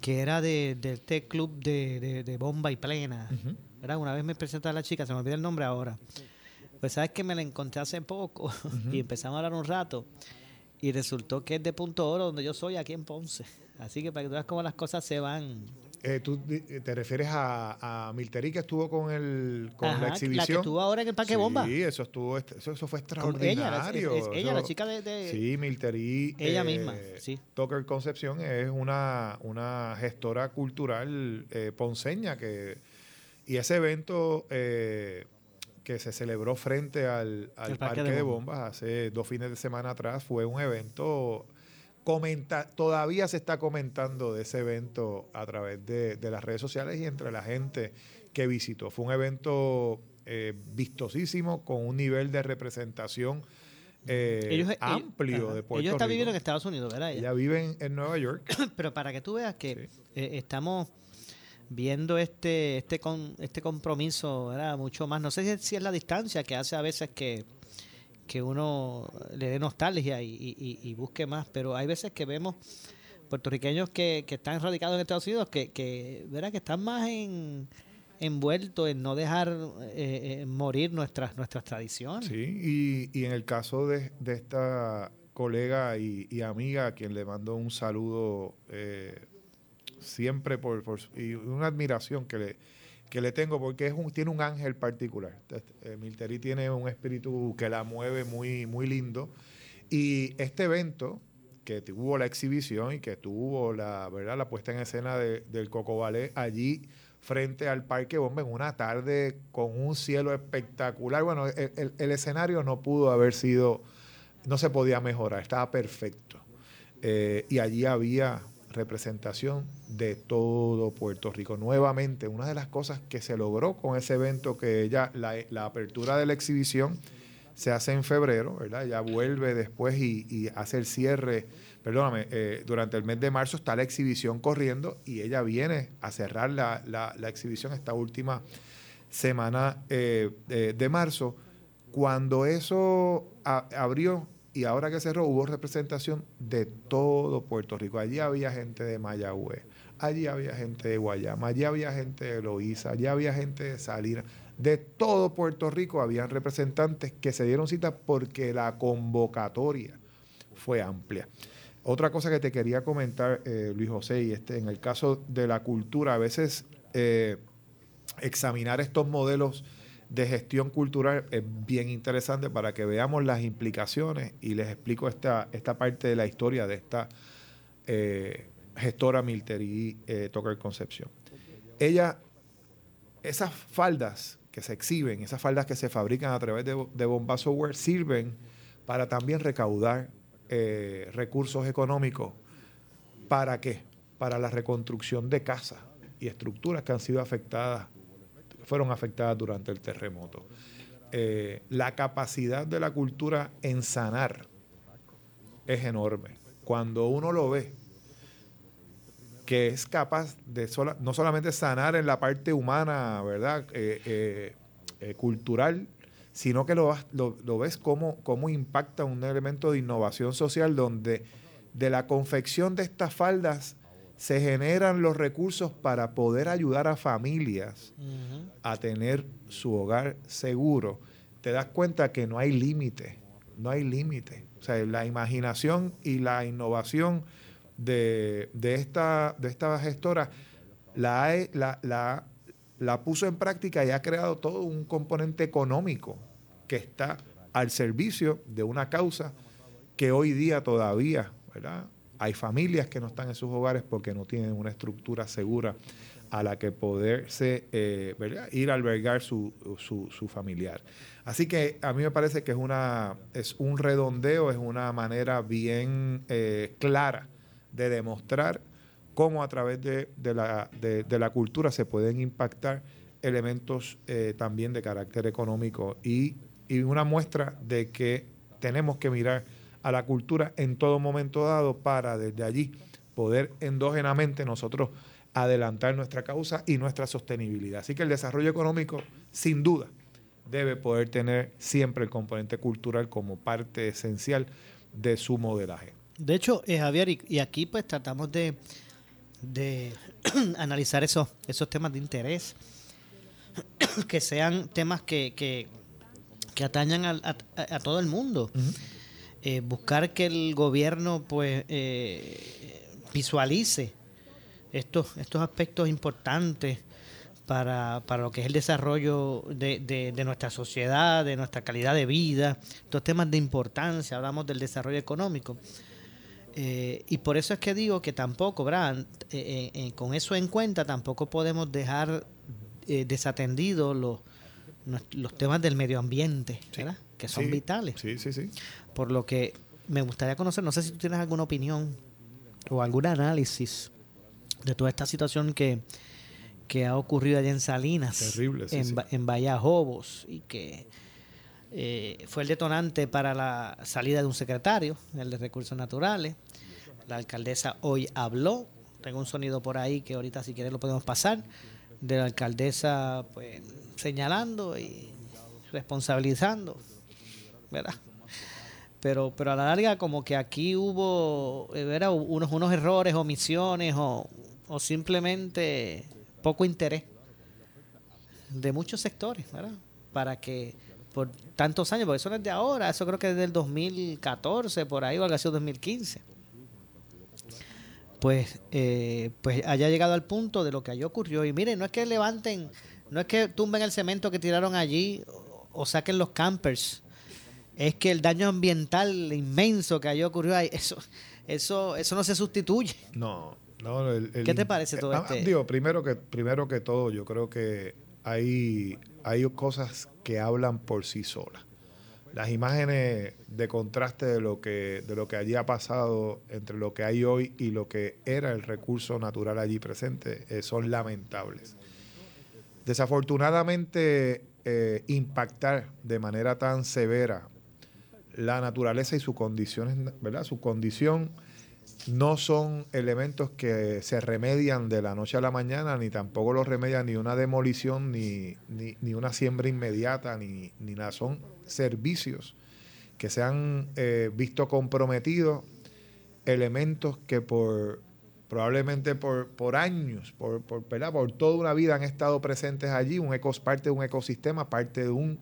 que era de, del Tech Club de, Bomba y Plena. Una vez me presentaste a la chica, se me olvida el nombre ahora. Pues sabes que me la encontré hace poco y empezamos a hablar un rato y resultó que es de Punto Oro, donde yo soy, aquí en Ponce. Así que para que tú veas cómo las cosas se van eh, ¿Tú te refieres a, a que estuvo con el con la exhibición? La que estuvo ahora en el Parque Bomba. Sí, eso estuvo eso, eso fue extraordinario. Ella, ella la chica de, Sí, Milteri. Ella misma, sí. Tucker Concepción es una, una gestora cultural eh, ponceña que y ese evento eh, que se celebró frente al, al Parque, de, Bombas hace dos fines de semana atrás fue un evento comenta, todavía se está comentando de ese evento a través de, las redes sociales y entre la gente que visitó. Fue un evento eh, vistosísimo, con un nivel de representación eh, amplio de Puerto. Ellos están viviendo en Estados Unidos, ¿verdad? Ella, vive en, Nueva York. Pero para que tú veas que eh, estamos viendo este este con, este compromiso, ¿verdad? Mucho más. No sé si es la distancia que hace a veces que que uno le dé nostalgia y, busque más, pero hay veces que vemos puertorriqueños que, están radicados en Estados Unidos que, que, ¿verdad? que están más en, envueltos en no dejar eh, eh, morir nuestras, nuestras tradiciones. Sí, y, en el caso de, esta colega y, amiga a quien le mando un saludo eh, siempre por, por, y una admiración que le que le tengo porque es un, tiene un ángel particular. Eh, Milteri tiene un espíritu que la mueve muy, muy lindo. Y este evento, que tuvo la exhibición y que tuvo la, ¿verdad? la puesta en escena del Coco Ballet allí frente al Parque Bomba en una tarde con un cielo espectacular. Bueno, el, escenario no pudo haber sido, no se podía mejorar, estaba perfecto. Eh, y allí había representación de todo Puerto Rico. Nuevamente, una de las cosas que se logró con ese evento, que ella, la, apertura de la exhibición se hace en febrero, ¿verdad? Ya vuelve después y, hace el cierre, perdóname, eh, durante el mes de marzo está la exhibición corriendo y ella viene a cerrar la, la, exhibición esta última semana eh, de marzo. Cuando eso abrió y ahora que cerró hubo representación de todo Puerto Rico. Allí había gente de Mayagüez, allí había gente de Guayama, allí había gente de Loíza, allí había gente de Salinas. De todo Puerto Rico habían representantes que se dieron cita porque la convocatoria fue amplia. Otra cosa que te quería comentar, eh, Luis José, y este, en el caso de la cultura, a veces eh, examinar estos modelos de gestión cultural es bien interesante para que veamos las implicaciones y les explico esta, esta parte de la historia de esta eh, gestora Milterí eh, Concepción. Ella, esas faldas que se exhiben, esas faldas que se fabrican a través de, de Bomba Software sirven para también recaudar eh, recursos económicos. ¿Para qué? Para la reconstrucción de casas y estructuras que han sido afectadas, fueron afectadas durante el terremoto. Eh, la capacidad de la cultura en sanar es enorme. Cuando uno lo ve, que es capaz de no solamente sanar en la parte humana, ¿verdad? Eh, eh, cultural, sino que lo, lo, ves como, como impacta un elemento de innovación social donde de la confección de estas faldas se generan los recursos para poder ayudar a familias a tener su hogar seguro. Te das cuenta que no hay límite, no hay límite. O sea, la imaginación y la innovación de, esta, de esta gestora la, la, la, puso en práctica y ha creado todo un componente económico que está al servicio de una causa que hoy día todavía, ¿verdad? Hay familias que no están en sus hogares porque no tienen una estructura segura a la que poderse eh, ir a albergar su, su, familiar. Así que a mí me parece que es, una, es un redondeo, es una manera bien eh, clara de demostrar cómo a través de, la, de, la, cultura se pueden impactar elementos eh, también de carácter económico y, y, una muestra de que tenemos que mirar a la cultura en todo momento dado para desde allí poder endógenamente nosotros adelantar nuestra causa y nuestra sostenibilidad. Así que el desarrollo económico, sin duda, debe poder tener siempre el componente cultural como parte esencial de su modelaje. De hecho, eh, Javier, y, aquí pues tratamos de, de analizar esos, esos temas de interés, que sean temas que, que, atañan a, todo el mundo. Eh, buscar que el gobierno pues eh, visualice estos, estos aspectos importantes para, para, lo que es el desarrollo de, de, nuestra sociedad, de nuestra calidad de vida, estos temas de importancia, hablamos del desarrollo económico. Eh, y por eso es que digo que tampoco, ¿verdad? Eh, eh, con eso en cuenta, tampoco podemos dejar desatendidos los, los temas del medio ambiente, ¿verdad? Que son vitales. Sí, sí, sí. Por lo que me gustaría conocer, no sé si tú tienes alguna opinión o algún análisis de toda esta situación que, que ha ocurrido allá en Salinas, Terrible, en, en Vallajobos, y que eh, fue el detonante para la salida de un secretario, el de Recursos Naturales. La alcaldesa hoy habló. Tengo un sonido por ahí que ahorita si quieres lo podemos pasar. De la alcaldesa pues señalando y responsabilizando, ¿verdad? Pero, pero a la larga como que aquí hubo eh, unos, unos errores, omisiones o, o simplemente poco interés de muchos sectores, ¿verdad? Para que por tantos años, porque eso no es de ahora, eso creo que es del 2014, por ahí, o algo así, 2015. Pues, eh, pues haya llegado al punto de lo que allí ocurrió. Y miren, no es que levanten, no es que tumben el cemento que tiraron allí o, saquen los campers. Es que el daño ambiental inmenso que allí ocurrió, eso, eso, eso no se sustituye. No, no. El, ¿Qué te parece todo esto? Digo, primero que, primero que todo, yo creo que hay, hay cosas que hablan por sí solas. Las imágenes de contraste de lo que de lo que allí ha pasado entre lo que hay hoy y lo que era el recurso natural allí presente eh, son lamentables. Desafortunadamente, eh, impactar de manera tan severa la naturaleza y sus condiciones, ¿verdad? Su condición no son elementos que se remedian de la noche a la mañana, ni tampoco los remedia ni una demolición, ni, ni, una siembra inmediata, ni, ni, nada. Son servicios que se han eh, visto comprometidos, elementos que por probablemente por, por años, por, por, por toda una vida han estado presentes allí, un eco, parte de un ecosistema, parte de un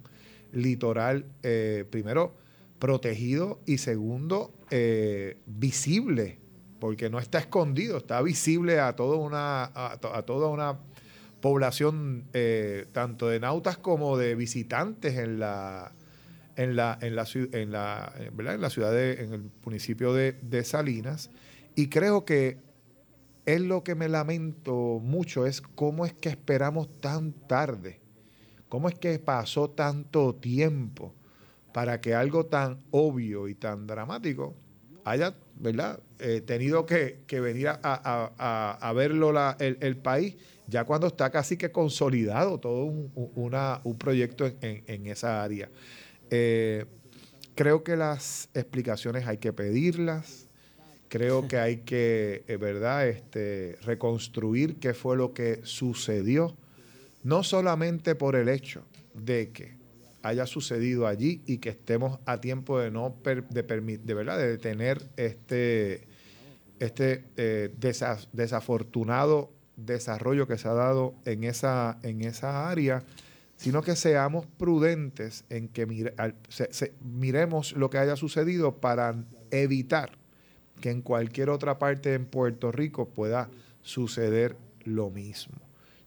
litoral, eh, primero, protegido y segundo, eh, visible porque no está escondido, está visible a toda una, a, toda una población, eh, tanto de nautas como de visitantes en la, en la, en la, en la, en la ciudad, de, en el municipio de, Salinas. Y creo que es lo que me lamento mucho, es cómo es que esperamos tan tarde, cómo es que pasó tanto tiempo para que algo tan obvio y tan dramático haya ¿verdad? Eh, tenido que, venir a, verlo el, país, ya cuando está casi que consolidado todo un, proyecto en esa área. Eh, creo que las explicaciones hay que pedirlas. Creo que hay que, eh, ¿verdad?, este, reconstruir qué fue lo que sucedió, no solamente por el hecho de que haya sucedido allí y que estemos a tiempo de no per- de, permi- de verdad de detener este este eh, desa- desafortunado desarrollo que se ha dado en esa en esa área sino que seamos prudentes en que se- miremos lo que haya sucedido para evitar que en cualquier otra parte en Puerto Rico pueda suceder lo mismo.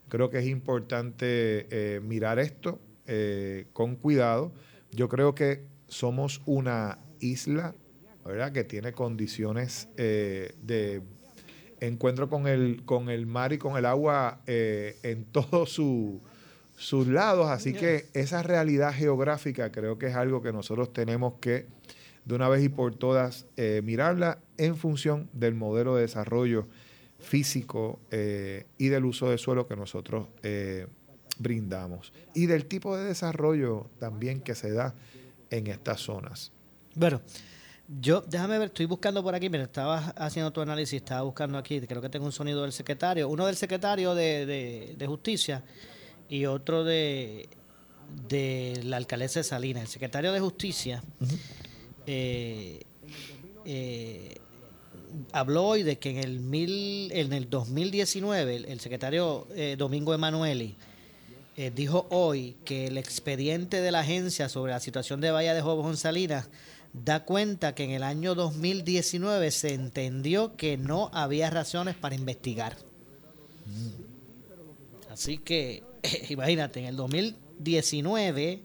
Creo que es importante eh, mirar esto eh, con cuidado. Yo creo que somos una isla. Que tiene condiciones eh, de encuentro con el, con el mar y con el agua eh, en todos su- sus lados. Así que esa realidad geográfica creo que es algo que nosotros tenemos que de una vez y por todas mirarla en función del modelo de desarrollo físico y del uso de suelo que nosotros brindamos y del tipo de desarrollo también que se da en estas zonas. Bueno, yo, déjame ver, estoy buscando por aquí, mira, estaba haciendo tu análisis, estaba buscando aquí, creo que tengo un sonido del secretario, uno del secretario de, de- de Justicia y otro de, de la alcaldesa de Salinas. El secretario de Justicia eh, eh, habló hoy de que en el, mil, en el 2019 el, el secretario eh, Domingo Emanueli eh, dijo hoy que el expediente de la agencia sobre la situación de Bahía de Jobos en Salinas da cuenta que en el año 2019 se entendió que no había razones para investigar. Así que, imagínate, en el 2019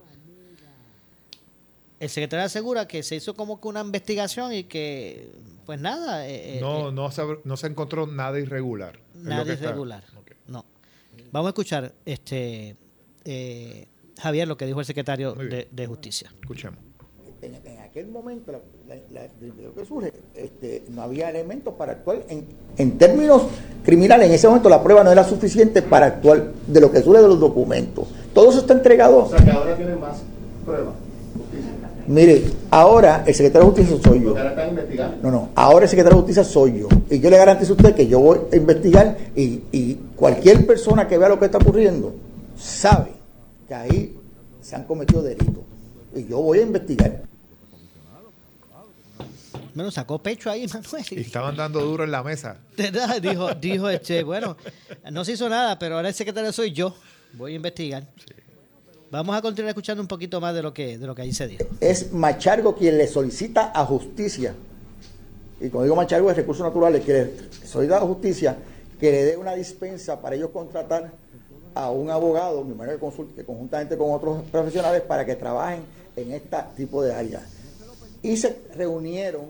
el secretario asegura que se hizo como que una investigación y que, pues nada, eh, eh, No, no, se, no se encontró nada irregular. Nada irregular. Vamos a escuchar, este eh, Javier, lo que dijo el secretario de, de Justicia. Escuchemos. en, en aquel momento, la, la- la- lo que surge, este, no había elementos para actuar en, en términos criminales. En ese momento la prueba no era suficiente para actuar de lo que surge de los documentos. Todo eso está entregado. O sea, que ahora tienen más pruebas. Mire, ahora el secretario de Justicia soy yo. Porque ahora están investigando. No, no, ahora el secretario de Justicia soy yo. Y yo le garantizo a usted que yo voy a investigar y, y cualquier persona que vea lo que está ocurriendo sabe que ahí se han cometido delitos. Y yo voy a investigar. Bueno, sacó pecho ahí, Manuel. Y estaban dando duro en la mesa. ¿Verdad? Dijo, dijo este, bueno, no se hizo nada, pero ahora el secretario soy yo. Voy a investigar. Vamos a continuar escuchando un poquito más de lo que, de lo que ahí se dijo. es Machargo quien le solicita a justicia, y cuando digo Machargo es recursos naturales, que le solicita a justicia que le dé una dispensa para ellos contratar a un abogado, mi manera consulte, que conjuntamente con otros profesionales para que trabajen en este tipo de áreas. Y se reunieron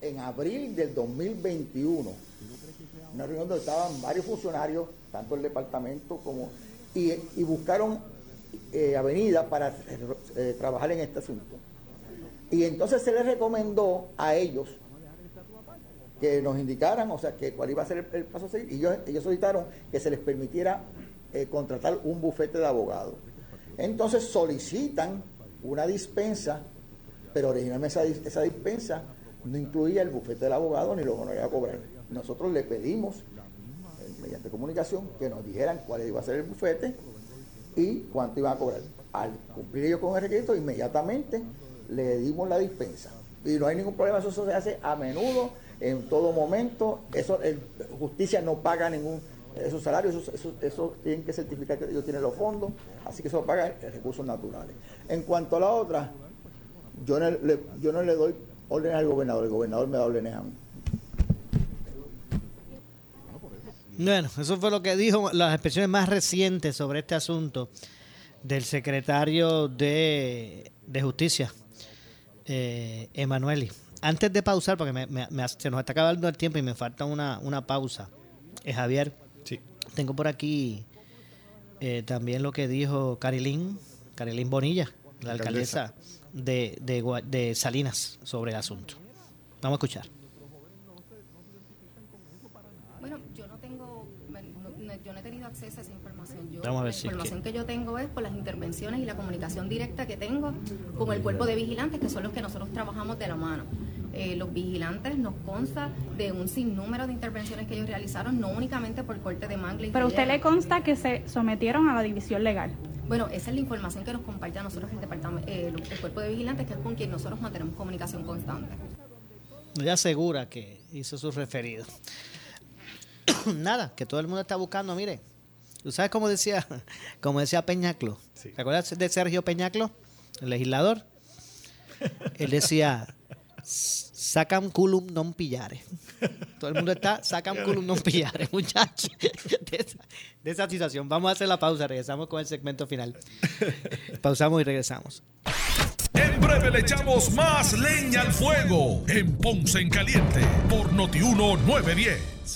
en abril del 2021, una reunión donde estaban varios funcionarios, tanto el departamento como... y buscaron eh, avenida para eh, trabajar en este asunto. Y entonces se les recomendó a ellos que nos indicaran, o sea, que cuál iba a ser el, paso a seguir. Y ellos, solicitaron que se les permitiera eh, contratar un bufete de abogados. Entonces solicitan una dispensa, pero originalmente esa, dis- esa dispensa no incluía el bufete del abogado ni lo que nos iba a cobrar. Nosotros le pedimos, mediante comunicación, que nos dijeran cuál iba a ser el bufete y cuánto iban a cobrar. Al cumplir ellos con el requisito, inmediatamente le dimos la dispensa. Y no hay ningún problema, eso se hace a menudo, en todo momento. Eso, el- justicia no paga ningún esos salarios, eso, eso, eso tienen que certificar que ellos tienen los fondos, así que eso paga recursos naturales. En cuanto a la otra, yo no le, yo no le doy órdenes al gobernador, el gobernador me da órdenes a mí. Bueno, eso fue lo que dijo las expresiones más recientes sobre este asunto del secretario de, de Justicia, eh, Emanueli. Antes de pausar, porque me- me- me- se nos está acabando el tiempo y me falta una, una pausa, eh, Javier, Sí. tengo por aquí eh, también lo que dijo Carilín, Carilín Bonilla, la alcaldesa de, de, de Salinas, sobre el asunto. Vamos a escuchar. Bueno, yo no tengo, no- no- yo no he tenido acceso a esa información. Yo, Vamos a ver la si información que- que yo tengo es por las intervenciones y la comunicación directa que tengo con el cuerpo de vigilantes, que son los que nosotros trabajamos de la mano. Eh, los vigilantes nos consta de un sinnúmero de intervenciones que ellos realizaron, no únicamente por corte de mangla y Pero a usted le consta que se sometieron a la división legal. Bueno, esa es la información que nos comparte a nosotros el departamento, eh, el cuerpo de vigilantes, que es con quien nosotros mantenemos comunicación constante. Ella asegura que hizo sus referidos. Nada, que todo el mundo está buscando, mire. ¿Tú sabes cómo decía, como decía Peñaclo? ¿Te acuerdas de Sergio Peñaclo, el legislador? Él decía, sacam culum non pillare. Todo el mundo está, sacam culum non pillare, muchachos. De esa, de esa situación. Vamos a hacer la pausa, regresamos con el segmento final. Pausamos y regresamos. En breve le echamos más leña al fuego en Ponce en Caliente por Notiuno 910.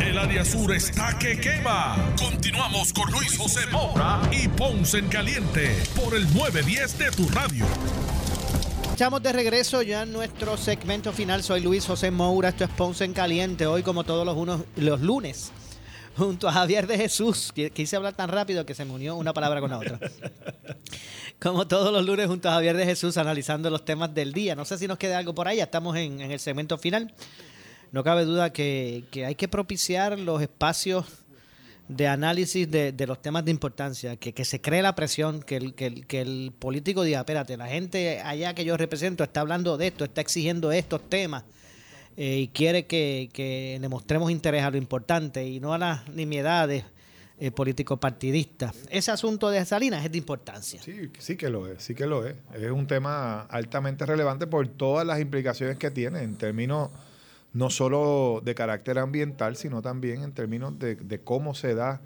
El área sur está que quema. Continuamos con Luis José Moura y Ponce en Caliente por el 910 de tu radio. Estamos de regreso ya en nuestro segmento final. Soy Luis José Moura, esto es Ponce en Caliente. Hoy, como todos los, unos- los lunes, junto a Javier de Jesús. Qu- Quise hablar tan rápido que se me unió una palabra con la otra. Como todos los lunes, junto a Javier de Jesús, analizando los temas del día. No sé si nos queda algo por ahí, ya estamos en, en el segmento final. No cabe duda que, hay que propiciar los espacios de análisis de, los temas de importancia, que, se cree la presión, que el político diga, espérate, la gente allá que yo represento está hablando de esto, está exigiendo estos temas eh, y quiere que, que le mostremos interés a lo importante y no a las nimiedades eh, político-partidistas. Ese asunto de Salinas es de importancia. Sí, sí que lo es, sí que lo es. Es un tema altamente relevante por todas las implicaciones que tiene en términos no solo de carácter ambiental, sino también en términos de, cómo se da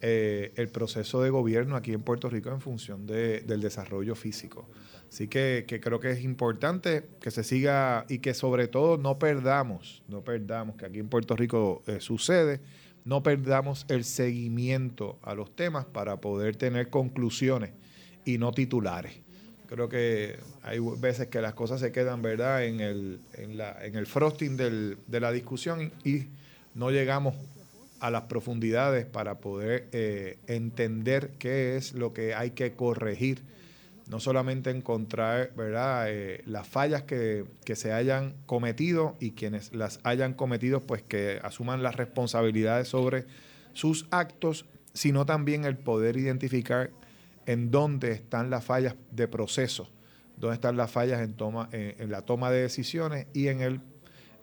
eh, el proceso de gobierno aquí en Puerto Rico en función de- del desarrollo físico. Así que, que creo que es importante que se siga y que sobre todo no perdamos, no perdamos, que aquí en Puerto Rico eh, sucede, no perdamos el seguimiento a los temas para poder tener conclusiones y no titulares. Creo que hay veces que las cosas se quedan, ¿verdad?, en el, en la, en el frosting del- de la discusión y no llegamos a las profundidades para poder eh, entender qué es lo que hay que corregir. No solamente encontrar, ¿verdad?, eh, las fallas que, que se hayan cometido y quienes las hayan cometido, pues que asuman las responsabilidades sobre sus actos, sino también el poder identificar en dónde están las fallas de proceso, dónde están las fallas en, toma, en, en la toma de decisiones y en el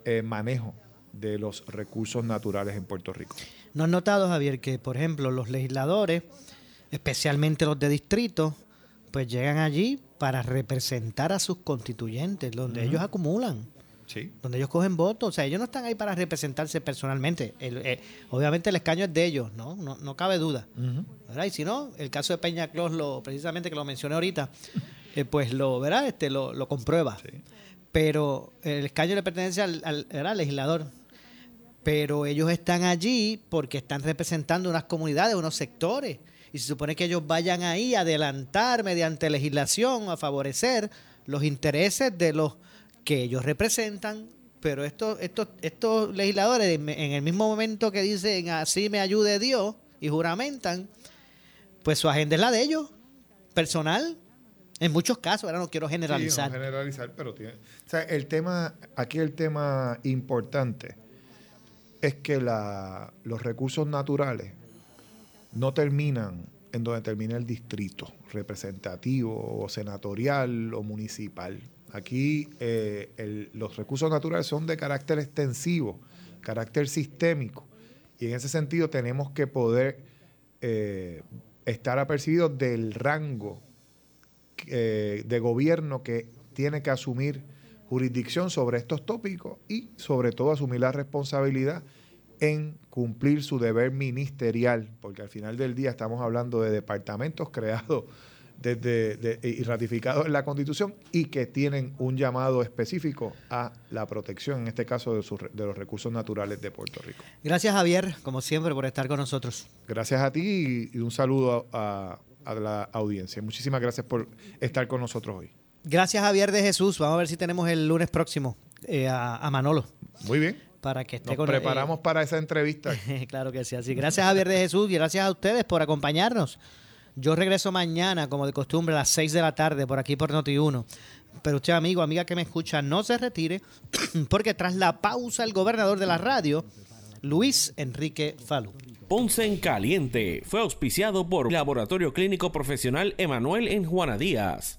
eh, manejo de los recursos naturales en Puerto Rico. ¿No has notado, Javier, que, por ejemplo, los legisladores, especialmente los de distrito, pues llegan allí para representar a sus constituyentes, donde ellos acumulan, Sí. donde ellos cogen votos? O sea, ellos no están ahí para representarse personalmente. El- eh, obviamente el escaño es de ellos, ¿no? No, no cabe duda. ¿verdad? Y si no, el caso de Peña Clos, lo, precisamente que lo mencioné ahorita, eh, pues lo, ¿verdad? Este, lo, lo comprueba. Pero el escaño le pertenece al, al legislador. Pero ellos están allí porque están representando unas comunidades, unos sectores. Y se supone que ellos vayan ahí a adelantar mediante legislación, a favorecer los intereses de los que ellos representan. Pero estos, estos, estos legisladores, en el mismo momento que dicen así me ayude Dios y juramentan, pues su agenda es la de ellos, personal. En muchos casos, ahora no quiero Sí, generalizar. no generalizar, pero tiene. O sea, el tema, aquí el tema importante es que la, los recursos naturales no terminan en donde termina el distrito representativo o senatorial o municipal. Aquí eh, los recursos naturales son de carácter extensivo, carácter sistémico, y en ese sentido tenemos que poder eh, estar apercibidos del rango eh, de gobierno que tiene que asumir jurisdicción sobre estos tópicos y sobre todo asumir la responsabilidad en cumplir su deber ministerial, porque al final del día estamos hablando de departamentos creados desde, de- y ratificados en la Constitución y que tienen un llamado específico a la protección, en este caso de, sus de los recursos naturales de Puerto Rico. Gracias, Javier, como siempre, por estar con nosotros. Gracias a ti y, un saludo a, a- a la audiencia. Muchísimas gracias por estar con nosotros hoy. Gracias, Javier de Jesús. Vamos a ver si tenemos el lunes próximo eh, a, a Manolo. Muy bien. Para que esté Nos con preparamos para esa entrevista. eh, claro que sí. Así. Gracias, Javier de Jesús, y gracias a ustedes por acompañarnos. Yo regreso mañana, como de costumbre, a las 6 de la tarde, por aquí por Noti1. Pero usted, amigo, amiga que me escucha, no se retire, porque tras la pausa, el gobernador de la radio, Luis Enrique Falú. Ponce en Caliente fue auspiciado por Laboratorio Clínico Profesional Emanuel en Juana Díaz.